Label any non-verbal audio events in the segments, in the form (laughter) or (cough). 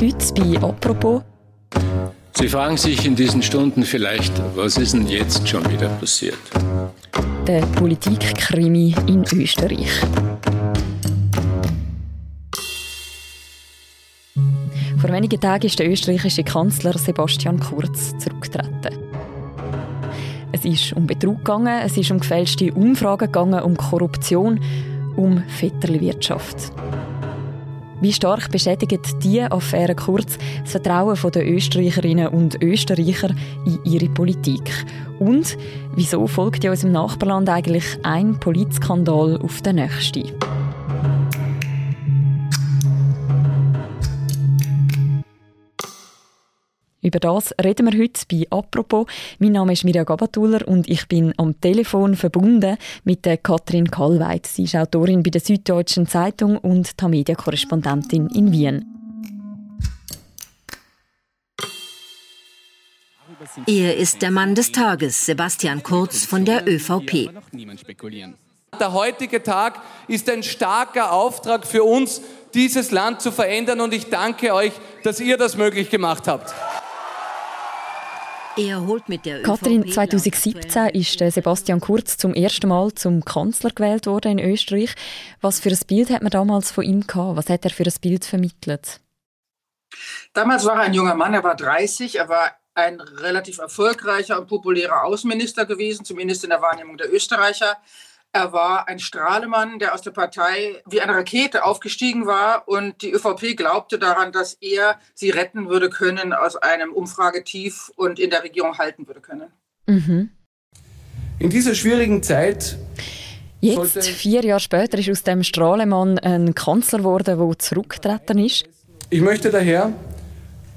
Heute bei «Apropos» Sie fragen sich in diesen Stunden vielleicht, was ist denn jetzt schon wieder passiert? Der Politikkrimi in Österreich. Vor wenigen Tagen ist der österreichische Kanzler Sebastian Kurz zurückgetreten. Es ist um Betrug gegangen, es ist um gefälschte Umfragen gegangen, um Korruption, um Vetterli-Wirtschaft. Wie stark beschädigt diese Affäre Kurz das Vertrauen der Österreicherinnen und Österreicher in ihre Politik? Und wieso folgt in unserem Nachbarland eigentlich ein Politskandal auf den nächsten? Über das reden wir heute bei «Apropos». Mein Name ist Mirja Gabatuller und ich bin am Telefon verbunden mit der Katrin Kallweit. Sie ist Autorin bei der Süddeutschen Zeitung und Tamedia-Korrespondentin in Wien. Er ist der Mann des Tages, Sebastian Kurz von der ÖVP. Der heutige Tag ist ein starker Auftrag für uns, dieses Land zu verändern und ich danke euch, dass ihr das möglich gemacht habt. Er holt mit der Katrin, 2017 ist Sebastian Kurz zum ersten Mal zum Kanzler gewählt worden in Österreich. Was für ein Bild hat man damals von ihm gehabt? Was hat er für ein Bild vermittelt? Damals war er ein junger Mann, er war 30, er war ein relativ erfolgreicher und populärer Außenminister gewesen, zumindest in der Wahrnehmung der Österreicher. Er war ein Strahlemann, der aus der Partei wie eine Rakete aufgestiegen war und die ÖVP glaubte daran, dass er sie retten würde können aus einem Umfragetief und in der Regierung halten würde können. Mhm. In dieser schwierigen Zeit Jetzt, vier Jahre später, ist aus dem Strahlemann ein Kanzler geworden, der zurückgetreten ist. Ich möchte daher,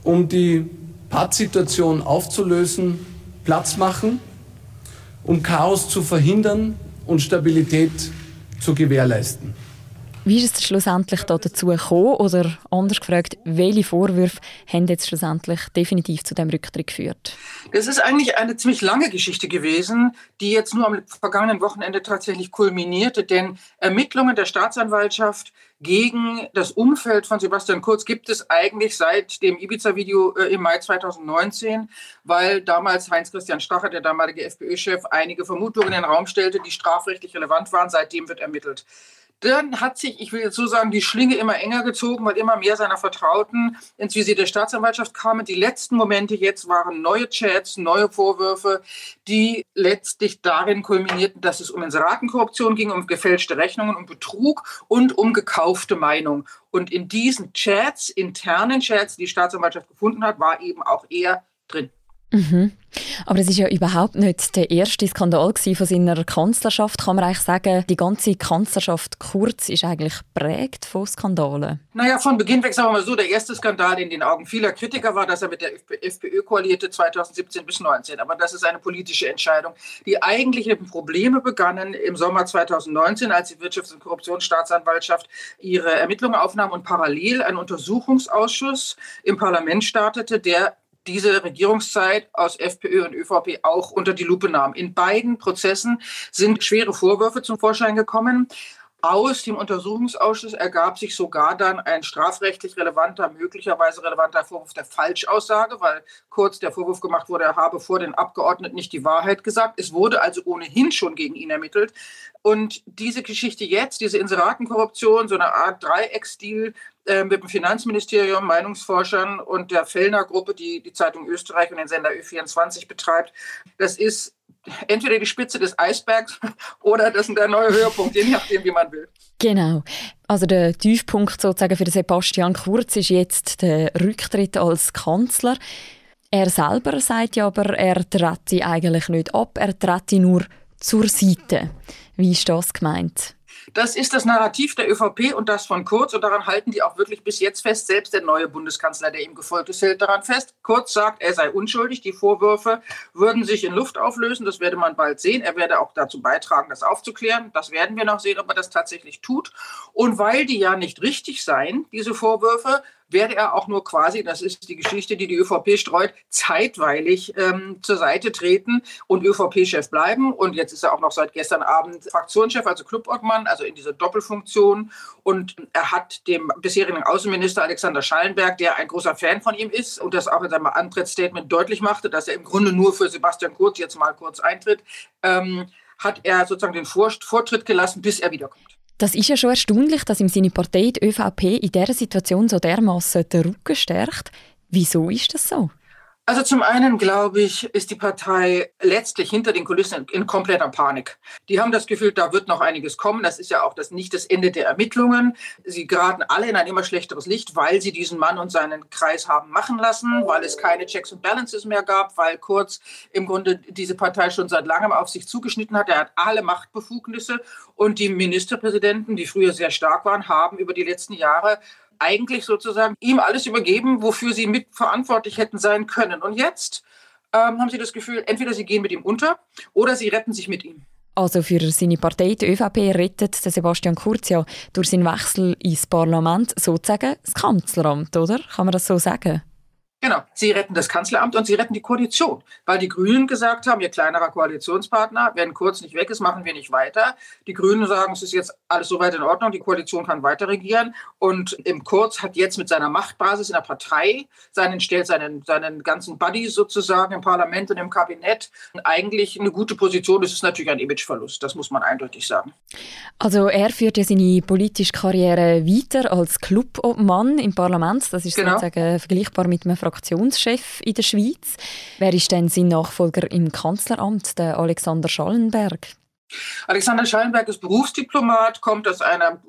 um die Pattsituation aufzulösen, Platz machen, um Chaos zu verhindern und Stabilität zu gewährleisten. Wie ist es schlussendlich da dazu gekommen? Oder anders gefragt, welche Vorwürfe haben jetzt schlussendlich definitiv zu dem Rücktritt geführt? Das ist eigentlich eine ziemlich lange Geschichte gewesen, die jetzt nur am vergangenen Wochenende tatsächlich kulminierte. Denn Ermittlungen der Staatsanwaltschaft gegen das Umfeld von Sebastian Kurz gibt es eigentlich seit dem Ibiza-Video äh, im Mai 2019, weil damals Heinz-Christian Stacher, der damalige FPÖ-Chef, einige Vermutungen in den Raum stellte, die strafrechtlich relevant waren. Seitdem wird ermittelt. Dann hat sich, ich will jetzt so sagen, die Schlinge immer enger gezogen, weil immer mehr seiner Vertrauten ins Visier der Staatsanwaltschaft kamen. Die letzten Momente jetzt waren neue Chats, neue Vorwürfe, die letztlich darin kulminierten, dass es um Inseratenkorruption ging, um gefälschte Rechnungen, um Betrug und um gekaufte Meinung. Und in diesen Chats, internen Chats, die die Staatsanwaltschaft gefunden hat, war eben auch er drin. Mhm. Aber es ist ja überhaupt nicht der erste Skandal von seiner Kanzlerschaft. Kann man eigentlich sagen, die ganze Kanzlerschaft Kurz ist eigentlich prägt von Skandalen? Naja, von Beginn weg sagen wir mal so, der erste Skandal in den Augen vieler Kritiker war, dass er mit der FPÖ koalierte 2017 bis 2019. Aber das ist eine politische Entscheidung. Die eigentlichen Probleme begannen im Sommer 2019, als die Wirtschafts- und Korruptionsstaatsanwaltschaft ihre Ermittlungen aufnahm und parallel ein Untersuchungsausschuss im Parlament startete, der diese Regierungszeit aus FPÖ und ÖVP auch unter die Lupe nahm. In beiden Prozessen sind schwere Vorwürfe zum Vorschein gekommen. Aus dem Untersuchungsausschuss ergab sich sogar dann ein strafrechtlich relevanter, möglicherweise relevanter Vorwurf der Falschaussage, weil kurz der Vorwurf gemacht wurde, er habe vor den Abgeordneten nicht die Wahrheit gesagt. Es wurde also ohnehin schon gegen ihn ermittelt. Und diese Geschichte jetzt, diese Inseratenkorruption, so eine Art Dreiecksdeal äh, mit dem Finanzministerium, Meinungsforschern und der Fellner Gruppe, die die Zeitung Österreich und den Sender Ö24 betreibt, das ist entweder die Spitze des Eisbergs (laughs) oder das ist der neue Höhepunkt, je nachdem, wie man will. Genau. Also der Tiefpunkt sozusagen für Sebastian Kurz ist jetzt der Rücktritt als Kanzler. Er selber sagt ja aber, er trete eigentlich nicht ab, er trete nur zur Seite. Wie ist das gemeint? Das ist das Narrativ der ÖVP und das von Kurz. Und daran halten die auch wirklich bis jetzt fest. Selbst der neue Bundeskanzler, der ihm gefolgt ist, hält daran fest. Kurz sagt, er sei unschuldig. Die Vorwürfe würden sich in Luft auflösen. Das werde man bald sehen. Er werde auch dazu beitragen, das aufzuklären. Das werden wir noch sehen, ob er das tatsächlich tut. Und weil die ja nicht richtig seien, diese Vorwürfe, werde er auch nur quasi, das ist die Geschichte, die die ÖVP streut, zeitweilig ähm, zur Seite treten und ÖVP-Chef bleiben. Und jetzt ist er auch noch seit gestern Abend Fraktionschef, also Clubobmann, also in dieser Doppelfunktion. Und er hat dem bisherigen Außenminister Alexander Schallenberg, der ein großer Fan von ihm ist und das auch in seinem Antrittsstatement deutlich machte, dass er im Grunde nur für Sebastian Kurz jetzt mal kurz eintritt, ähm, hat er sozusagen den Vortritt gelassen, bis er wiederkommt. Das ist ja schon erstaunlich, dass ihm seine Partei, die ÖVP, in dieser Situation so dermaßen den Rücken stärkt. Wieso ist das so? Also zum einen, glaube ich, ist die Partei letztlich hinter den Kulissen in kompletter Panik. Die haben das Gefühl, da wird noch einiges kommen. Das ist ja auch das, nicht das Ende der Ermittlungen. Sie geraten alle in ein immer schlechteres Licht, weil sie diesen Mann und seinen Kreis haben machen lassen, weil es keine Checks und Balances mehr gab, weil Kurz im Grunde diese Partei schon seit langem auf sich zugeschnitten hat. Er hat alle Machtbefugnisse und die Ministerpräsidenten, die früher sehr stark waren, haben über die letzten Jahre eigentlich sozusagen ihm alles übergeben, wofür sie mitverantwortlich hätten sein können. Und jetzt ähm, haben sie das Gefühl, entweder sie gehen mit ihm unter oder sie retten sich mit ihm. Also für seine Partei, die ÖVP, rettet Sebastian Kurz ja durch seinen Wechsel ins Parlament sozusagen das Kanzleramt, oder? Kann man das so sagen? Genau, sie retten das Kanzleramt und sie retten die Koalition, weil die Grünen gesagt haben, ihr kleinerer Koalitionspartner, wenn Kurz nicht weg ist, machen wir nicht weiter. Die Grünen sagen, es ist jetzt alles soweit in Ordnung, die Koalition kann weiter regieren und im Kurz hat jetzt mit seiner Machtbasis in der Partei, seinen, stellt seinen, seinen ganzen Buddies sozusagen im Parlament und im Kabinett eigentlich eine gute Position. Das ist natürlich ein Imageverlust, das muss man eindeutig sagen. Also er führt ja seine politische Karriere weiter als Clubobmann im Parlament, das ist genau. sozusagen vergleichbar mit einem Fraktionschef in der Schweiz. Wer ist denn sein Nachfolger im Kanzleramt, der Alexander Schallenberg? Alexander Schallenberg ist Berufsdiplomat, kommt aus einer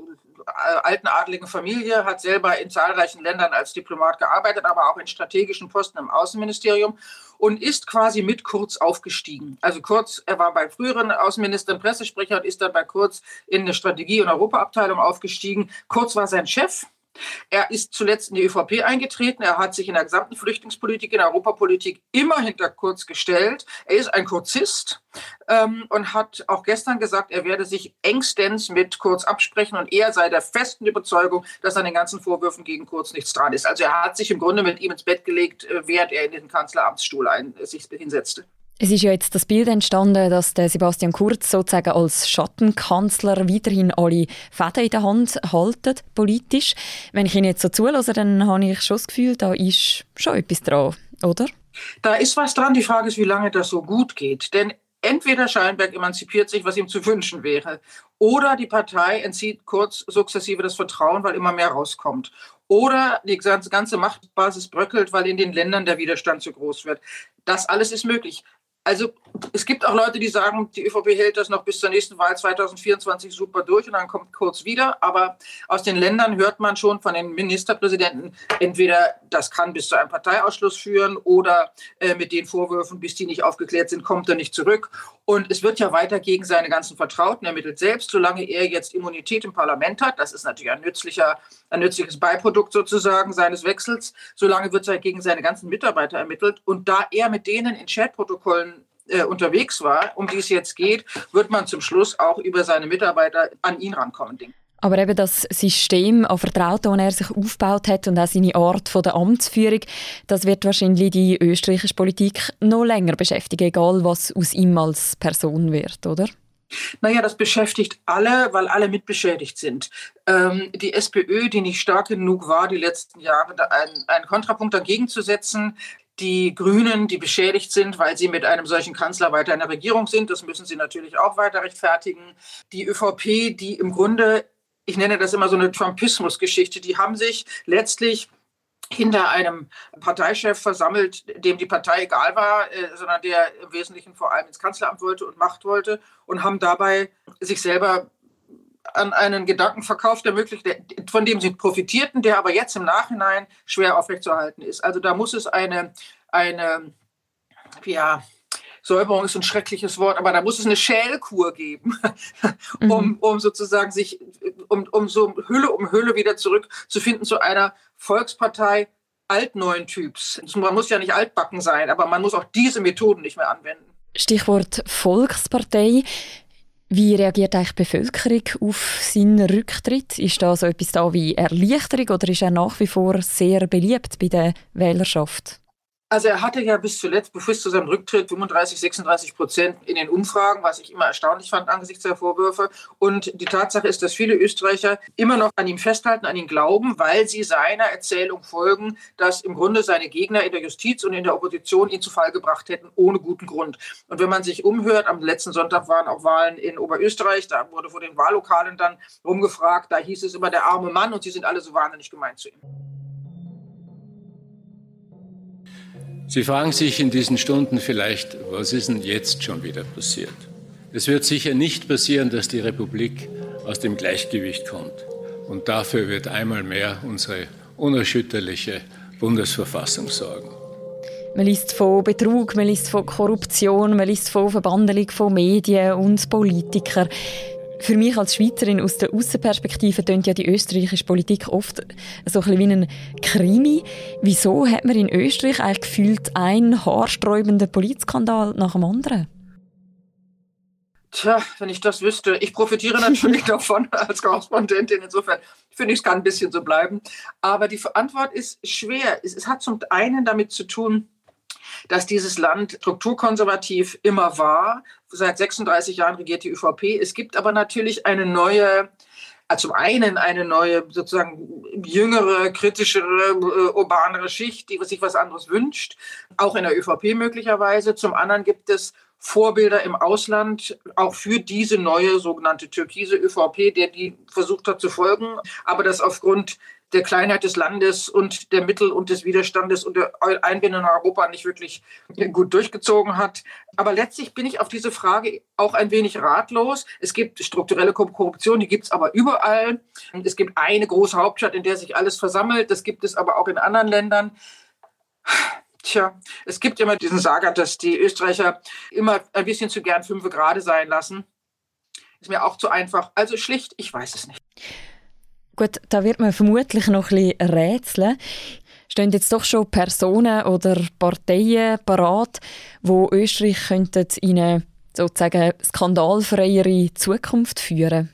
äh, alten adligen Familie, hat selber in zahlreichen Ländern als Diplomat gearbeitet, aber auch in strategischen Posten im Außenministerium und ist quasi mit Kurz aufgestiegen. Also Kurz, er war bei früheren Außenministern Pressesprecher und ist dann bei Kurz in eine Strategie- und Europaabteilung aufgestiegen. Kurz war sein Chef er ist zuletzt in die ÖVP eingetreten. Er hat sich in der gesamten Flüchtlingspolitik, in der Europapolitik immer hinter Kurz gestellt. Er ist ein Kurzist ähm, und hat auch gestern gesagt, er werde sich engstens mit Kurz absprechen und er sei der festen Überzeugung, dass an den ganzen Vorwürfen gegen Kurz nichts dran ist. Also er hat sich im Grunde mit ihm ins Bett gelegt, äh, während er in den Kanzleramtsstuhl ein, äh, sich hinsetzte. Es ist ja jetzt das Bild entstanden, dass der Sebastian Kurz sozusagen als Schattenkanzler weiterhin alle Fäden in der Hand haltet, politisch. Wenn ich ihn jetzt so zulasse, dann habe ich schon das Gefühl, da ist schon etwas dran, oder? Da ist was dran. Die Frage ist, wie lange das so gut geht. Denn entweder Scheinberg emanzipiert sich, was ihm zu wünschen wäre, oder die Partei entzieht Kurz sukzessive das Vertrauen, weil immer mehr rauskommt. Oder die ganze Machtbasis bröckelt, weil in den Ländern der Widerstand zu groß wird. Das alles ist möglich. Also es gibt auch Leute, die sagen, die ÖVP hält das noch bis zur nächsten Wahl 2024 super durch und dann kommt kurz wieder. Aber aus den Ländern hört man schon von den Ministerpräsidenten, entweder das kann bis zu einem Parteiausschluss führen oder äh, mit den Vorwürfen, bis die nicht aufgeklärt sind, kommt er nicht zurück. Und es wird ja weiter gegen seine ganzen Vertrauten ermittelt. Selbst solange er jetzt Immunität im Parlament hat, das ist natürlich ein, nützlicher, ein nützliches Beiprodukt sozusagen seines Wechsels, solange wird er gegen seine ganzen Mitarbeiter ermittelt. Und da er mit denen in Chatprotokollen äh, unterwegs war, um die es jetzt geht, wird man zum Schluss auch über seine Mitarbeiter an ihn rankommen. Denke. Aber eben das System an Vertrauten, das er sich aufgebaut hat und auch seine Art von der Amtsführung, das wird wahrscheinlich die österreichische Politik noch länger beschäftigen, egal was aus ihm als Person wird, oder? Naja, das beschäftigt alle, weil alle mitbeschädigt sind. Ähm, die SPÖ, die nicht stark genug war, die letzten Jahre einen, einen Kontrapunkt dagegen zu setzen, die Grünen, die beschädigt sind, weil sie mit einem solchen Kanzler weiter in der Regierung sind. Das müssen sie natürlich auch weiter rechtfertigen. Die ÖVP, die im Grunde ich nenne das immer so eine Trumpismus-Geschichte. Die haben sich letztlich hinter einem Parteichef versammelt, dem die Partei egal war, äh, sondern der im Wesentlichen vor allem ins Kanzleramt wollte und Macht wollte und haben dabei sich selber an einen Gedanken verkauft, der möglich, von dem sie profitierten, der aber jetzt im Nachhinein schwer aufrechtzuerhalten ist. Also da muss es eine, eine ja, Säuberung ist ein schreckliches Wort, aber da muss es eine Schälkur geben, (laughs) um, mhm. um sozusagen sich, um, um so Hülle um Hülle wieder zurückzufinden zu einer Volkspartei altneuen Typs. Man muss ja nicht altbacken sein, aber man muss auch diese Methoden nicht mehr anwenden. Stichwort Volkspartei. Wie reagiert eigentlich die Bevölkerung auf seinen Rücktritt? Ist da so etwas da wie Erleichterung oder ist er nach wie vor sehr beliebt bei der Wählerschaft? Also er hatte ja bis zuletzt, bis zu seinem Rücktritt, 35, 36 Prozent in den Umfragen, was ich immer erstaunlich fand angesichts der Vorwürfe. Und die Tatsache ist, dass viele Österreicher immer noch an ihm festhalten, an ihn glauben, weil sie seiner Erzählung folgen, dass im Grunde seine Gegner in der Justiz und in der Opposition ihn zu Fall gebracht hätten, ohne guten Grund. Und wenn man sich umhört, am letzten Sonntag waren auch Wahlen in Oberösterreich, da wurde vor den Wahllokalen dann rumgefragt, da hieß es immer der arme Mann und sie sind alle so wahnsinnig gemein zu ihm. Sie fragen sich in diesen Stunden vielleicht, was ist denn jetzt schon wieder passiert? Es wird sicher nicht passieren, dass die Republik aus dem Gleichgewicht kommt. Und dafür wird einmal mehr unsere unerschütterliche Bundesverfassung sorgen. Man liest von Betrug, man liest von Korruption, man liest von Verbandelung von Medien und Politikern. Für mich als Schweizerin aus der Außenperspektive tönt ja die österreichische Politik oft so ein wie ein Krimi. Wieso hat man in Österreich eigentlich gefühlt einen haarsträubenden Politskandal nach dem anderen? Tja, wenn ich das wüsste. Ich profitiere natürlich (laughs) davon als Korrespondentin. Insofern finde ich, es kann ein bisschen so bleiben. Aber die Antwort ist schwer. Es hat zum einen damit zu tun, dass dieses Land strukturkonservativ immer war. Seit 36 Jahren regiert die ÖVP. Es gibt aber natürlich eine neue also zum einen eine neue, sozusagen jüngere, kritischere, äh, urbanere Schicht, die sich was anderes wünscht, auch in der ÖVP möglicherweise. Zum anderen gibt es Vorbilder im Ausland, auch für diese neue sogenannte türkise ÖVP, der die versucht hat zu folgen, aber das aufgrund der Kleinheit des Landes und der Mittel und des Widerstandes und der Einbindung in Europa nicht wirklich gut durchgezogen hat. Aber letztlich bin ich auf diese Frage auch ein wenig ratlos. Es gibt strukturelle Korruption, die gibt es aber überall. Es gibt eine große Hauptstadt, in der sich alles versammelt. Das gibt es aber auch in anderen Ländern. Tja, es gibt immer diesen Sager, dass die Österreicher immer ein bisschen zu gern fünf Grade sein lassen. Ist mir auch zu einfach. Also schlicht, ich weiß es nicht. Gut, da wird man vermutlich noch ein bisschen rätseln. Stehen jetzt doch schon Personen oder Parteien parat, wo Österreich könnten in eine sozusagen skandalfreiere Zukunft führen?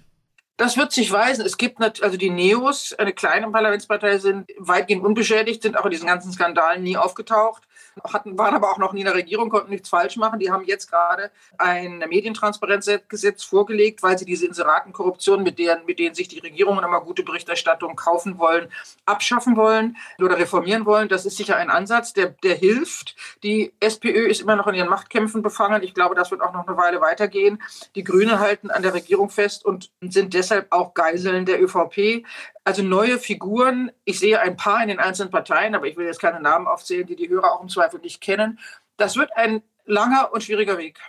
Das wird sich weisen. Es gibt natürlich, also die Neos, eine kleine Parlamentspartei, sind weitgehend unbeschädigt, sind auch in diesen ganzen Skandalen nie aufgetaucht hatten, waren aber auch noch nie in der Regierung, konnten nichts falsch machen. Die haben jetzt gerade ein Medientransparenzgesetz vorgelegt, weil sie diese Inseratenkorruption, mit denen, mit denen sich die Regierungen immer gute Berichterstattung kaufen wollen, abschaffen wollen oder reformieren wollen. Das ist sicher ein Ansatz, der, der hilft. Die SPÖ ist immer noch in ihren Machtkämpfen befangen. Ich glaube, das wird auch noch eine Weile weitergehen. Die Grünen halten an der Regierung fest und sind deshalb auch Geiseln der ÖVP. Also neue Figuren. Ich sehe ein paar in den einzelnen Parteien, aber ich will jetzt keine Namen aufzählen, die die Hörer auch im Zweifel nicht kennen. Das wird ein langer und schwieriger Weg.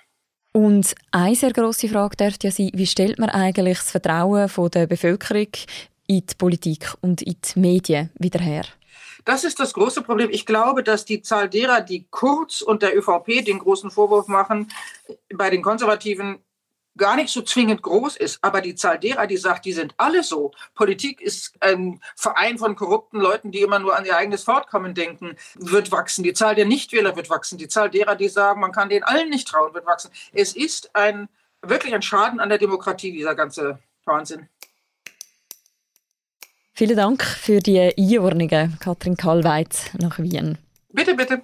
Und eine sehr grosse Frage dürfte ja sein, wie stellt man eigentlich das Vertrauen der Bevölkerung in die Politik und in die Medien wieder her? Das ist das große Problem. Ich glaube, dass die Zahl derer, die Kurz und der ÖVP den großen Vorwurf machen, bei den Konservativen gar nicht so zwingend groß ist, aber die Zahl derer, die sagt, die sind alle so. Politik ist ein Verein von korrupten Leuten, die immer nur an ihr eigenes Fortkommen denken, wird wachsen. Die Zahl der Nichtwähler wird wachsen. Die Zahl derer, die sagen, man kann den allen nicht trauen, wird wachsen. Es ist ein, wirklich ein Schaden an der Demokratie, dieser ganze Wahnsinn. Vielen Dank für die Einordnungen, Katrin Kallweit nach Wien. Bitte, bitte.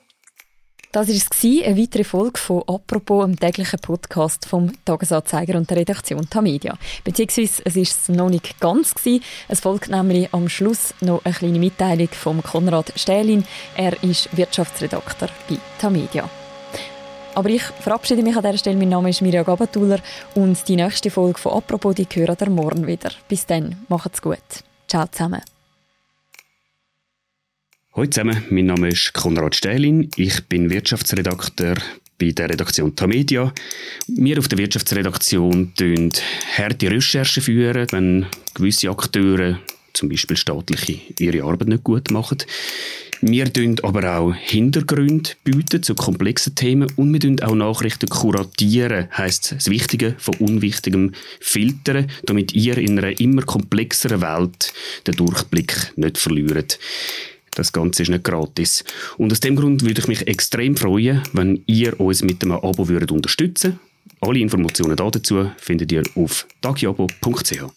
Das war es, eine weitere Folge von «Apropos», einem täglichen Podcast vom Tagesanzeiger und der Redaktion Tamedia. Beziehungsweise es war es noch nicht ganz. Gewesen. Es folgt nämlich am Schluss noch eine kleine Mitteilung von Konrad Stählin. Er ist Wirtschaftsredakteur bei Tamedia. Aber ich verabschiede mich an dieser Stelle. Mein Name ist Mirja Gabatuller und die nächste Folge von «Apropos» die hören ihr morgen wieder. Bis dann, macht's gut. Ciao zusammen. Hallo zusammen, mein Name ist Konrad Stählin. Ich bin Wirtschaftsredakteur bei der Redaktion Tamedia. Wir auf der Wirtschaftsredaktion führen harte Recherchen, führen, wenn gewisse Akteure, zum Beispiel staatliche, ihre Arbeit nicht gut machen. Wir bieten aber auch Hintergründe bieten zu komplexen Themen und wir bieten auch Nachrichten kuratieren, heisst das Wichtige von Unwichtigem filtern, damit ihr in einer immer komplexeren Welt den Durchblick nicht verliert. Das Ganze ist nicht gratis. Und aus dem Grund würde ich mich extrem freuen, wenn ihr uns mit einem Abo würdet unterstützen Alle Informationen dazu findet ihr auf tagiabo.ch.